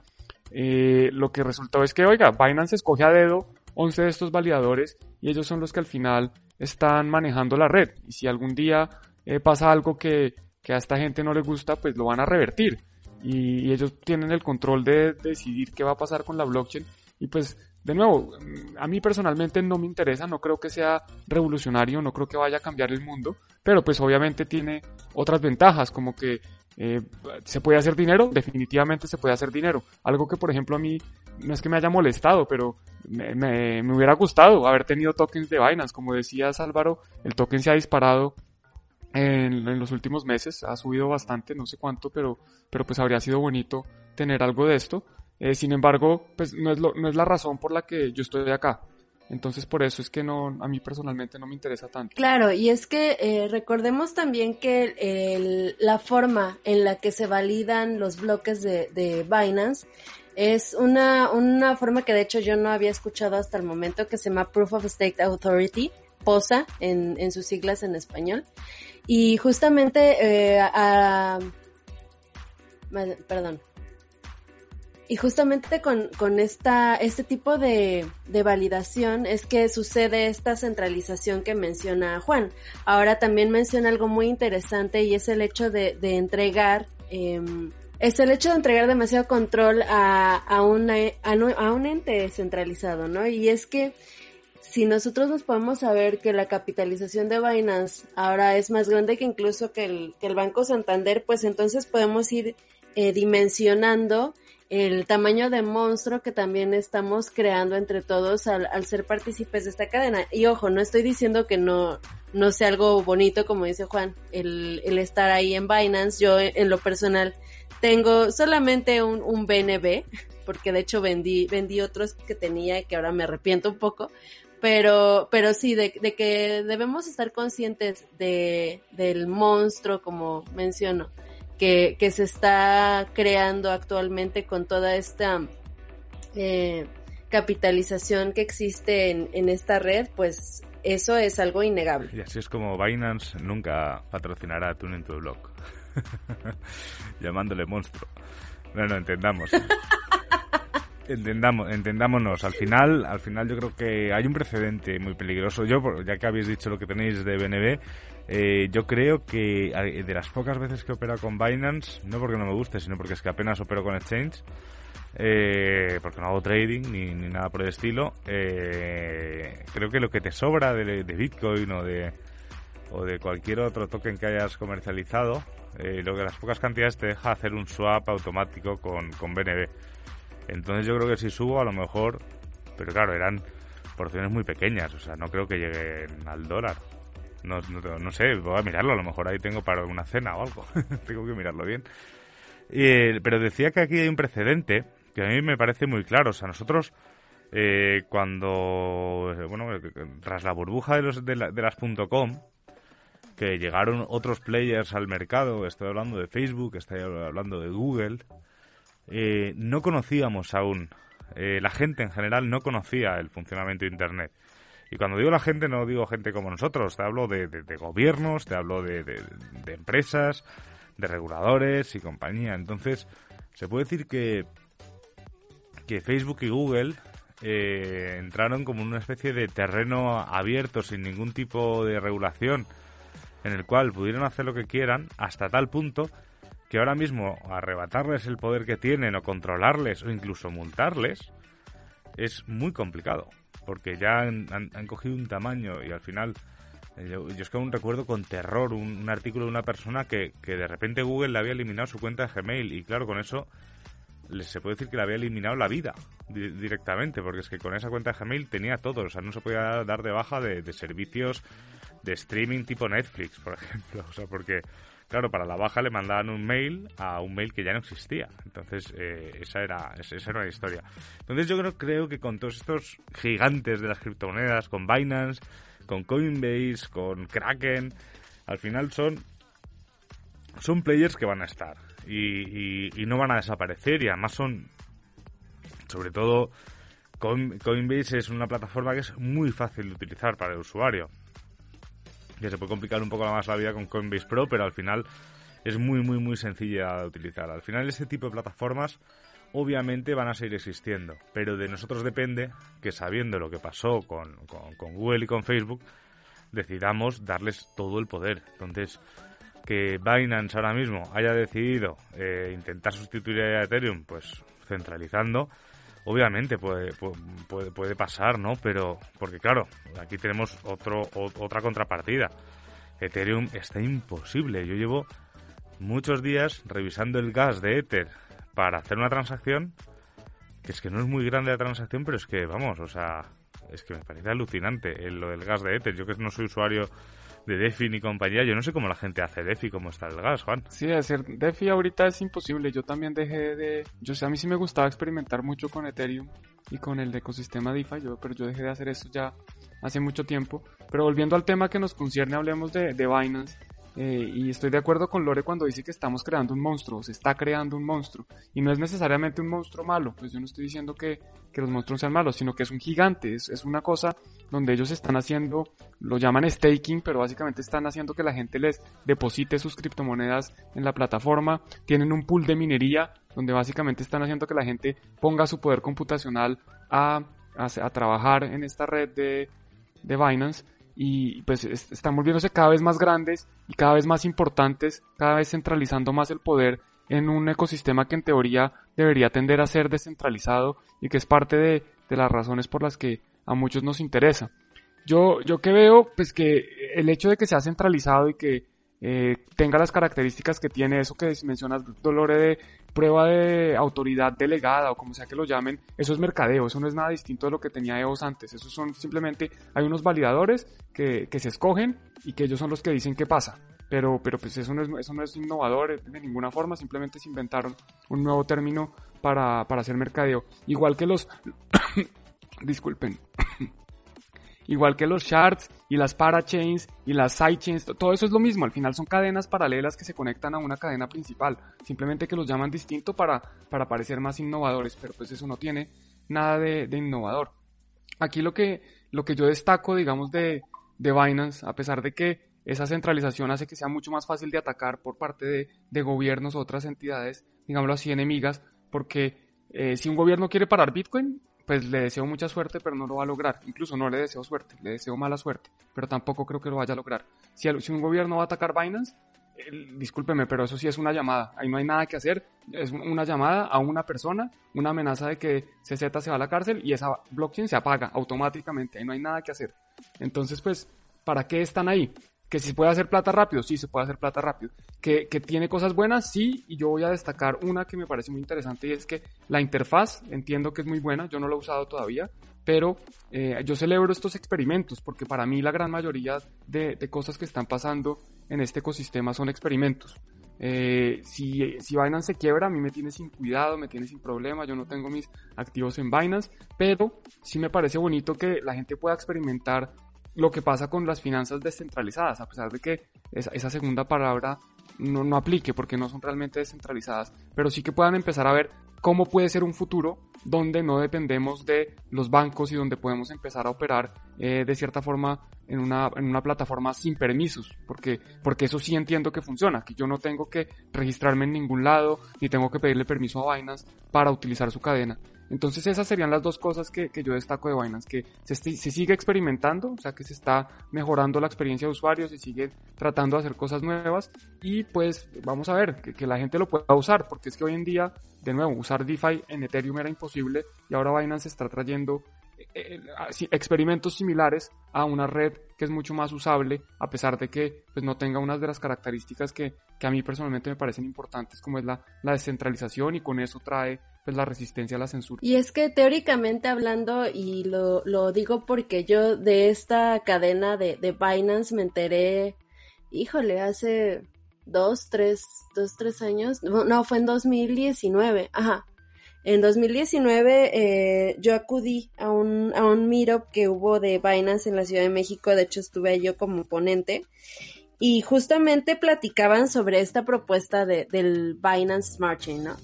Eh, lo que resultó es que, oiga, Binance escoge a dedo 11 de estos validadores y ellos son los que al final están manejando la red. Y si algún día eh, pasa algo que, a esta gente no le gusta, pues lo van a revertir. Y, ellos tienen el control de, decidir qué va a pasar con la blockchain. Y pues, de nuevo, a mí personalmente no me interesa, no creo que sea revolucionario, no creo que vaya a cambiar el mundo, pero pues obviamente tiene otras ventajas, como que eh, ¿Se puede hacer dinero? Definitivamente se puede hacer dinero. Algo que, por ejemplo, a mí no es que me haya molestado, pero me, me, hubiera gustado haber tenido tokens de Binance. Como decías, Álvaro, el token se ha disparado en, en, los últimos meses. Ha subido bastante, no sé cuánto, pero, pero pues habría sido bonito tener algo de esto. Eh, sin embargo, pues no es, lo, no es la razón por la que yo estoy acá. Entonces por eso es que no, a mí personalmente no me interesa tanto. Claro, y es que eh, recordemos también que la forma en la que se validan los bloques de, de Binance es una, una forma que de hecho yo no había escuchado hasta el momento que se llama Proof of Stake Authority, POSA en, en sus siglas en español. Y justamente eh, perdón, y justamente con, con esta, este tipo de, de, validación es que sucede esta centralización que menciona Juan. Ahora también menciona algo muy interesante y es el hecho de, de entregar, eh, es el hecho de entregar demasiado control a, a, una, a, un ente centralizado, ¿no? Y es que si nosotros nos podemos saber que la capitalización de Binance ahora es más grande que incluso que el, que el Banco Santander, pues entonces podemos ir eh, dimensionando el tamaño de monstruo que también estamos creando entre todos al, ser partícipes de esta cadena. Y ojo, no estoy diciendo que no, no sea algo bonito, como dice Juan, el, el estar ahí en Binance. Yo en lo personal tengo solamente un, un BNB, [laughs] porque de hecho vendí, vendí otros que tenía y que ahora me arrepiento un poco. Pero, pero sí, de, de que debemos estar conscientes de, del monstruo, como menciono que, que se está creando actualmente con toda esta eh, capitalización que existe en, en esta red, pues eso es algo innegable. Y así es como Binance nunca patrocinará a Tuning to Block, [laughs] llamándole monstruo. No, no, entendamos. [laughs] Entendamos, entendámonos. Al final, al final yo creo que hay un precedente muy peligroso. Yo, ya que habéis dicho lo que tenéis de BNB, eh, yo creo que de las pocas veces que opera con Binance, no porque no me guste, sino porque es que apenas opero con Exchange, eh, porque no hago trading ni, nada por el estilo, eh, creo que lo que te sobra de, Bitcoin o de, o de cualquier otro token que hayas comercializado, lo que las pocas cantidades te deja hacer un swap automático con, con BNB. Entonces yo creo que si subo a lo mejor, pero claro, eran porciones muy pequeñas, o sea, no creo que lleguen al dólar. No, no, sé, voy a mirarlo, a lo mejor ahí tengo para una cena o algo. [laughs] tengo que mirarlo bien. pero decía que aquí hay un precedente que a mí me parece muy claro. O sea, nosotros eh, cuando, bueno, tras la burbuja de, los, de, las .com, que llegaron otros players al mercado, estoy hablando de Facebook, estoy hablando de Google, eh, no conocíamos aún, eh, la gente en general no conocía el funcionamiento de Internet. Y cuando digo la gente, no digo gente como nosotros, te hablo de, gobiernos, te hablo de, de, empresas, de reguladores y compañía. Entonces, se puede decir que, que Facebook y Google eh, entraron como en una especie de terreno abierto, sin ningún tipo de regulación, en el cual pudieron hacer lo que quieran, hasta tal punto que ahora mismo arrebatarles el poder que tienen o controlarles o incluso multarles es muy complicado porque ya han, cogido un tamaño y al final eh, yo, es que aún recuerdo con terror un, artículo de una persona que, que, de repente Google le había eliminado su cuenta de Gmail y claro con eso se puede decir que le había eliminado la vida directamente porque es que con esa cuenta de Gmail tenía todo o sea no se podía dar de baja de, de servicios de streaming tipo Netflix por [laughs] ejemplo o sea porque Claro, para la baja le mandaban un mail a un mail que ya no existía. Entonces, eh, esa, era, esa era la historia. Entonces, yo creo, creo que con todos estos gigantes de las criptomonedas, con Binance, con Coinbase, con Kraken, al final son, son players que van a estar y, y, no van a desaparecer y además son, sobre todo, Coinbase es una plataforma que es muy fácil de utilizar para el usuario que se puede complicar un poco más la vida con Coinbase Pro, pero al final es muy, muy, muy sencilla de utilizar. Al final este tipo de plataformas obviamente van a seguir existiendo, pero de nosotros depende que sabiendo lo que pasó con, Google y con Facebook, decidamos darles todo el poder. Entonces, que Binance ahora mismo haya decidido eh, intentar sustituir a Ethereum, pues centralizando, obviamente puede, puede, puede pasar, ¿no? Pero, porque claro, aquí tenemos otro, otra contrapartida. Ethereum está imposible. Yo llevo muchos días revisando el gas de Ether para hacer una transacción, que es que no es muy grande la transacción, pero es que, vamos, o sea, es que me parece alucinante lo del gas de Ether. Yo que no soy usuario de DeFi ni compañía. Yo no sé cómo la gente hace DeFi, cómo está el gas, Juan. Sí, hacer DeFi ahorita es imposible. Yo también dejé de... Yo sé, a mí sí me gustaba experimentar mucho con Ethereum y con el ecosistema DeFi, yo, pero yo dejé de hacer eso ya hace mucho tiempo. Pero volviendo al tema que nos concierne, hablemos de, de Binance. Eh, y estoy de acuerdo con Lore cuando dice que estamos creando un monstruo, se está creando un monstruo. Y no es necesariamente un monstruo malo, pues yo no estoy diciendo que, que los monstruos sean malos, sino que es un gigante, es, es, una cosa donde ellos están haciendo, lo llaman staking, pero básicamente están haciendo que la gente les deposite sus criptomonedas en la plataforma, tienen un pool de minería, donde básicamente están haciendo que la gente ponga su poder computacional a, a, trabajar en esta red de, de Binance y pues están volviéndose cada vez más grandes y cada vez más importantes, cada vez centralizando más el poder en un ecosistema que en teoría debería tender a ser descentralizado y que es parte de, de las razones por las que a muchos nos interesa. Yo, yo que veo, pues que el hecho de que sea centralizado y que eh, tenga las características que tiene eso que mencionas, Dolore, de prueba de autoridad delegada o como sea que lo llamen, eso es mercadeo, eso no es nada distinto de lo que tenía EOS antes, eso son simplemente, hay unos validadores que, que se escogen y que ellos son los que dicen qué pasa, pero, pero pues eso no, es, eso no es innovador de ninguna forma, simplemente se inventaron un nuevo término para, para hacer mercadeo, igual que los, [coughs] disculpen, igual que los shards y las parachains y las sidechains, todo eso es lo mismo, al final son cadenas paralelas que se conectan a una cadena principal, simplemente que los llaman distinto para, para parecer más innovadores, pero pues eso no tiene nada de, innovador. Aquí lo que, lo que yo destaco, digamos, de, de Binance, a pesar de que esa centralización hace que sea mucho más fácil de atacar por parte de, de gobiernos o otras entidades, digámoslo así, enemigas, porque eh, si un gobierno quiere parar Bitcoin, pues le deseo mucha suerte, pero no lo va a lograr. Incluso no le deseo suerte, le deseo mala suerte, pero tampoco creo que lo vaya a lograr. Si, si un gobierno va a atacar Binance, discúlpeme, pero eso sí es una llamada. Ahí no hay nada que hacer. Es una llamada a una persona, una amenaza de que CZ se va a la cárcel y esa blockchain se apaga automáticamente. Ahí no hay nada que hacer. Entonces, pues, ¿para qué están ahí? Que si puede hacer plata rápido, sí se puede hacer plata rápido. Que, que, tiene cosas buenas, sí, y yo voy a destacar una que me parece muy interesante y es que la interfaz, entiendo que es muy buena, yo no la he usado todavía, pero eh, yo celebro estos experimentos porque para mí la gran mayoría de, de, cosas que están pasando en este ecosistema son experimentos. Eh, si, si Binance se quiebra, a mí me tiene sin cuidado, me tiene sin problema, yo no tengo mis activos en Binance, pero sí me parece bonito que la gente pueda experimentar lo que pasa con las finanzas descentralizadas, a pesar de que esa, segunda palabra no, no aplique porque no son realmente descentralizadas, pero sí que puedan empezar a ver cómo puede ser un futuro donde no dependemos de los bancos y donde podemos empezar a operar eh, de cierta forma en una, en una plataforma sin permisos, porque, porque eso sí entiendo que funciona, que yo no tengo que registrarme en ningún lado, ni tengo que pedirle permiso a Binance para utilizar su cadena. Entonces esas serían las dos cosas que, que yo destaco de Binance, que se, sigue experimentando, o sea que se está mejorando la experiencia de usuario, se sigue tratando de hacer cosas nuevas y pues vamos a ver que, que la gente lo pueda usar, porque es que hoy en día, de nuevo, usar DeFi en Ethereum era imposible y ahora Binance está trayendo eh, eh, experimentos similares a una red que es mucho más usable a pesar de que pues, no tenga unas de las características que, que a mí personalmente me parecen importantes como es la, la descentralización y con eso trae pues la resistencia a la censura. Y es que teóricamente hablando, y lo, lo digo porque yo de esta cadena de, de Binance me enteré, híjole, hace dos, tres, dos, tres años, no, fue en 2019, ajá. En 2019 eh, yo acudí a un, a un meetup que hubo de Binance en la Ciudad de México, de hecho estuve yo como ponente, y justamente platicaban sobre esta propuesta de, del Binance Smart Chain, ¿no?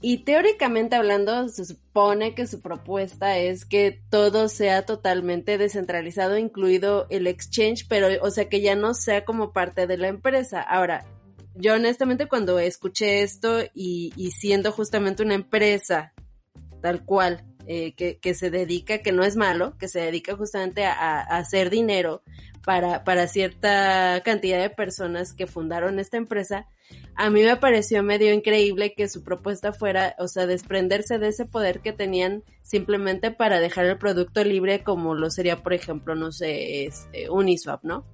Y teóricamente hablando, se supone que su propuesta es que todo sea totalmente descentralizado, incluido el exchange, pero, o sea, que ya no sea como parte de la empresa. Ahora, yo honestamente cuando escuché esto y, siendo justamente una empresa tal cual, eh, que, que, se dedica, que no es malo, que se dedica justamente a, hacer dinero para, para cierta cantidad de personas que fundaron esta empresa, a mí me pareció medio increíble que su propuesta fuera, o sea, desprenderse de ese poder que tenían simplemente para dejar el producto libre como lo sería, por ejemplo, no sé, este, Uniswap, ¿no?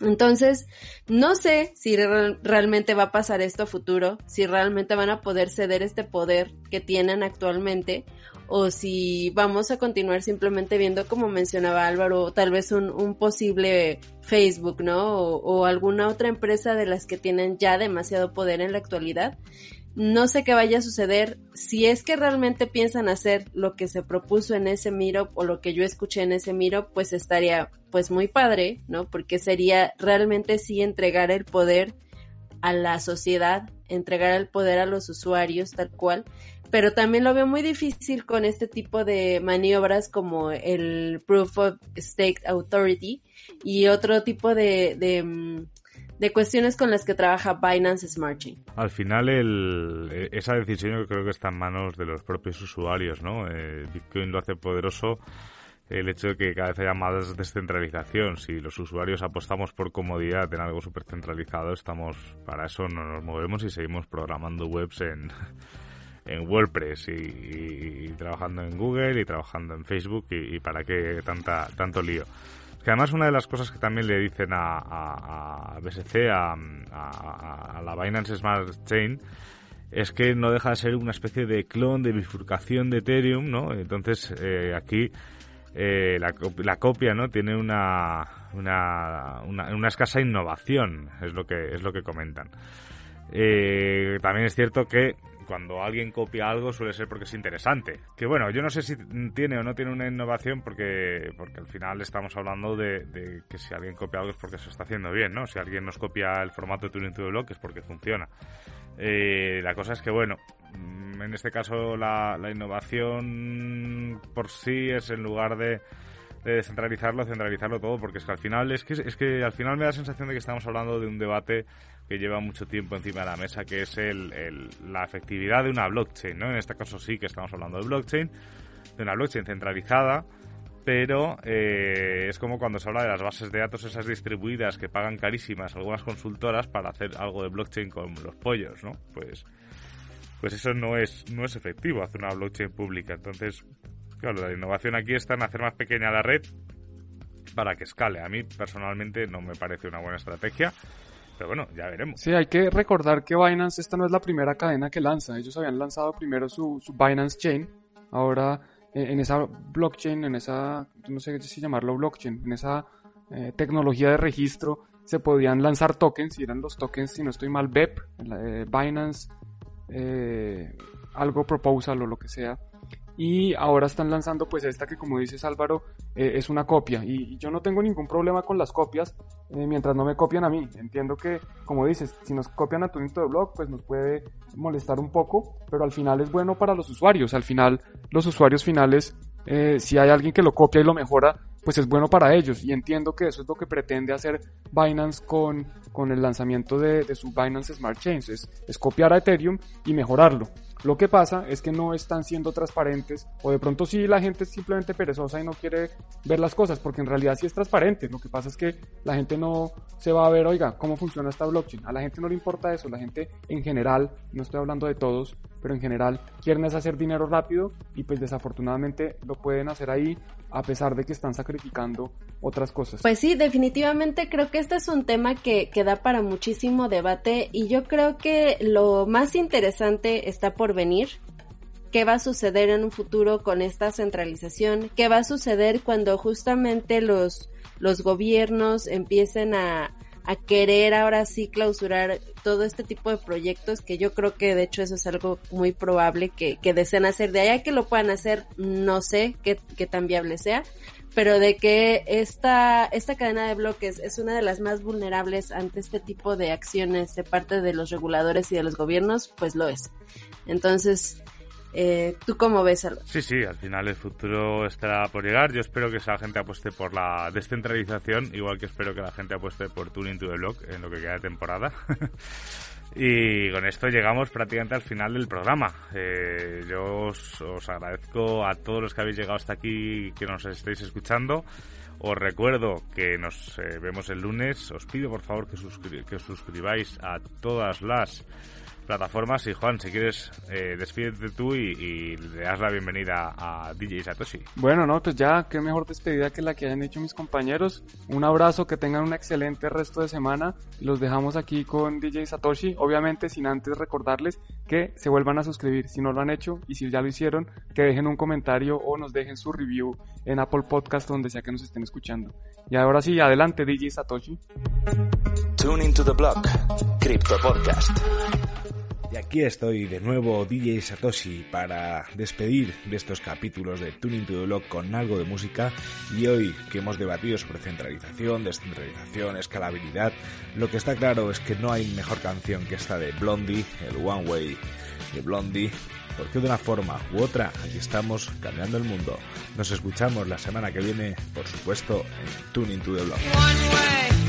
Entonces, no sé si re realmente va a pasar esto a futuro, si realmente van a poder ceder este poder que tienen actualmente, o si vamos a continuar simplemente viendo, como mencionaba Álvaro, tal vez un, un posible Facebook, ¿no? O, o, alguna otra empresa de las que tienen ya demasiado poder en la actualidad. No sé qué vaya a suceder. Si es que realmente piensan hacer lo que se propuso en ese Miro o lo que yo escuché en ese Miro, pues estaría pues muy padre, ¿no? Porque sería realmente sí entregar el poder a la sociedad, entregar el poder a los usuarios tal cual, pero también lo veo muy difícil con este tipo de maniobras como el Proof of Stake Authority y otro tipo de, de, mm, cuestiones con las que trabaja Binance Smart Chain. Al final, el, esa decisión yo creo que está en manos de los propios usuarios, ¿no? Eh, Bitcoin lo hace poderoso el hecho de que cada vez haya más descentralización. Si los usuarios apostamos por comodidad en algo súper centralizado, estamos, para eso no nos movemos y seguimos programando webs en en WordPress y, y, trabajando en Google y trabajando en Facebook y, para qué tanta, tanto lío. Que además una de las cosas que también le dicen a, a, a BSC, a, a, la Binance Smart Chain, es que no deja de ser una especie de clon de bifurcación de Ethereum, ¿no? Entonces eh, aquí eh, la, la, copia, ¿no? Tiene una, una, una, una, escasa innovación, es lo que es lo que comentan. Eh, también es cierto que cuando alguien copia algo suele ser porque es interesante. Que bueno, yo no sé si tiene o no tiene una innovación porque, porque al final estamos hablando de, que si alguien copia algo es porque se está haciendo bien, ¿no? Si alguien nos copia el formato de Turing to the Block es porque funciona. Eh, la cosa es que, bueno, en este caso la, la innovación por sí es en lugar de de descentralizarlo, centralizarlo todo, porque es que al final es que es que al final me da la sensación de que estamos hablando de un debate que lleva mucho tiempo encima de la mesa, que es el, la efectividad de una blockchain, ¿no? En este caso sí que estamos hablando de blockchain, de una blockchain centralizada, pero eh, es como cuando se habla de las bases de datos esas distribuidas que pagan carísimas algunas consultoras para hacer algo de blockchain con los pollos, ¿no? Pues pues eso no es no es efectivo hacer una blockchain pública. Entonces, claro, la innovación aquí está en hacer más pequeña la red para que escale. A mí personalmente no me parece una buena estrategia. Pero bueno, ya veremos. Sí, hay que recordar que Binance esta no es la primera cadena que lanza. Ellos habían lanzado primero su, Binance Chain. Ahora en esa blockchain, en esa, no sé si llamarlo blockchain, en esa eh, tecnología de registro, se podían lanzar tokens, y eran los tokens, si no estoy mal, BEP, eh, Binance, eh, algo proposal o lo que sea. Y ahora están lanzando pues esta que como dices Álvaro eh, es una copia y, yo no tengo ningún problema con las copias mientras no me copian a mí. Entiendo que como dices, si nos copian a tu de blog pues nos puede molestar un poco, pero al final es bueno para los usuarios. Al final los usuarios finales si hay alguien que lo copia y lo mejora, pues es bueno para ellos y entiendo que eso es lo que pretende hacer Binance con, con el lanzamiento de, de su Binance Smart Chains, es copiar a Ethereum y mejorarlo. Lo que pasa es que no están siendo transparentes o de pronto sí la gente es simplemente perezosa y no quiere ver las cosas porque en realidad sí es transparente. Lo que pasa es que la gente no se va a ver, oiga, cómo funciona esta blockchain. A la gente no le importa eso. La gente en general, no estoy hablando de todos, pero en general quieren es hacer dinero rápido y pues desafortunadamente lo pueden hacer ahí a pesar de que están sacrificando otras cosas. Pues sí, definitivamente creo que este es un tema que, que da para muchísimo debate y yo creo que lo más interesante está por venir. ¿Qué va a suceder en un futuro con esta centralización? ¿Qué va a suceder cuando justamente los, los gobiernos empiecen a, a querer ahora sí clausurar todo este tipo de proyectos que yo creo que de hecho eso es algo muy probable que, que deseen hacer. De allá que lo puedan hacer, no sé qué, qué tan viable sea, pero de que esta, esta cadena de bloques es una de las más vulnerables ante este tipo de acciones de parte de los reguladores y de los gobiernos, pues lo es. Entonces, eh, ¿Tú cómo ves algo? Sí, sí, al final el futuro estará por llegar. Yo espero que esa gente apueste por la descentralización, igual que espero que la gente apueste por Tuning to the Block en lo que queda de temporada. [laughs] y con esto llegamos prácticamente al final del programa. Eh, yo os, agradezco a todos los que habéis llegado hasta aquí, que nos estéis escuchando. Os recuerdo que nos eh, vemos el lunes. Os pido por favor que, que os suscribáis a todas las plataformas. Y Juan, si quieres, eh, despídete tú y, le das la bienvenida a DJ Satoshi. Bueno, no, pues ya, qué mejor despedida que la que hayan hecho mis compañeros. Un abrazo, que tengan un excelente resto de semana. Los dejamos aquí con DJ Satoshi, obviamente sin antes recordarles que se vuelvan a suscribir si no lo han hecho y si ya lo hicieron, que dejen un comentario o nos dejen su review en Apple Podcast donde sea que nos estén escuchando. Y ahora sí, adelante DJ Satoshi. Tune into the block, Crypto Podcast. Y aquí estoy de nuevo, DJ Satoshi, para despedir de estos capítulos de Tuning to the Block con algo de música. Y hoy que hemos debatido sobre centralización, descentralización, escalabilidad, lo que está claro es que no hay mejor canción que esta de Blondie, el One Way de Blondie, porque de una forma u otra aquí estamos cambiando el mundo. Nos escuchamos la semana que viene, por supuesto, en Tuning to the Block.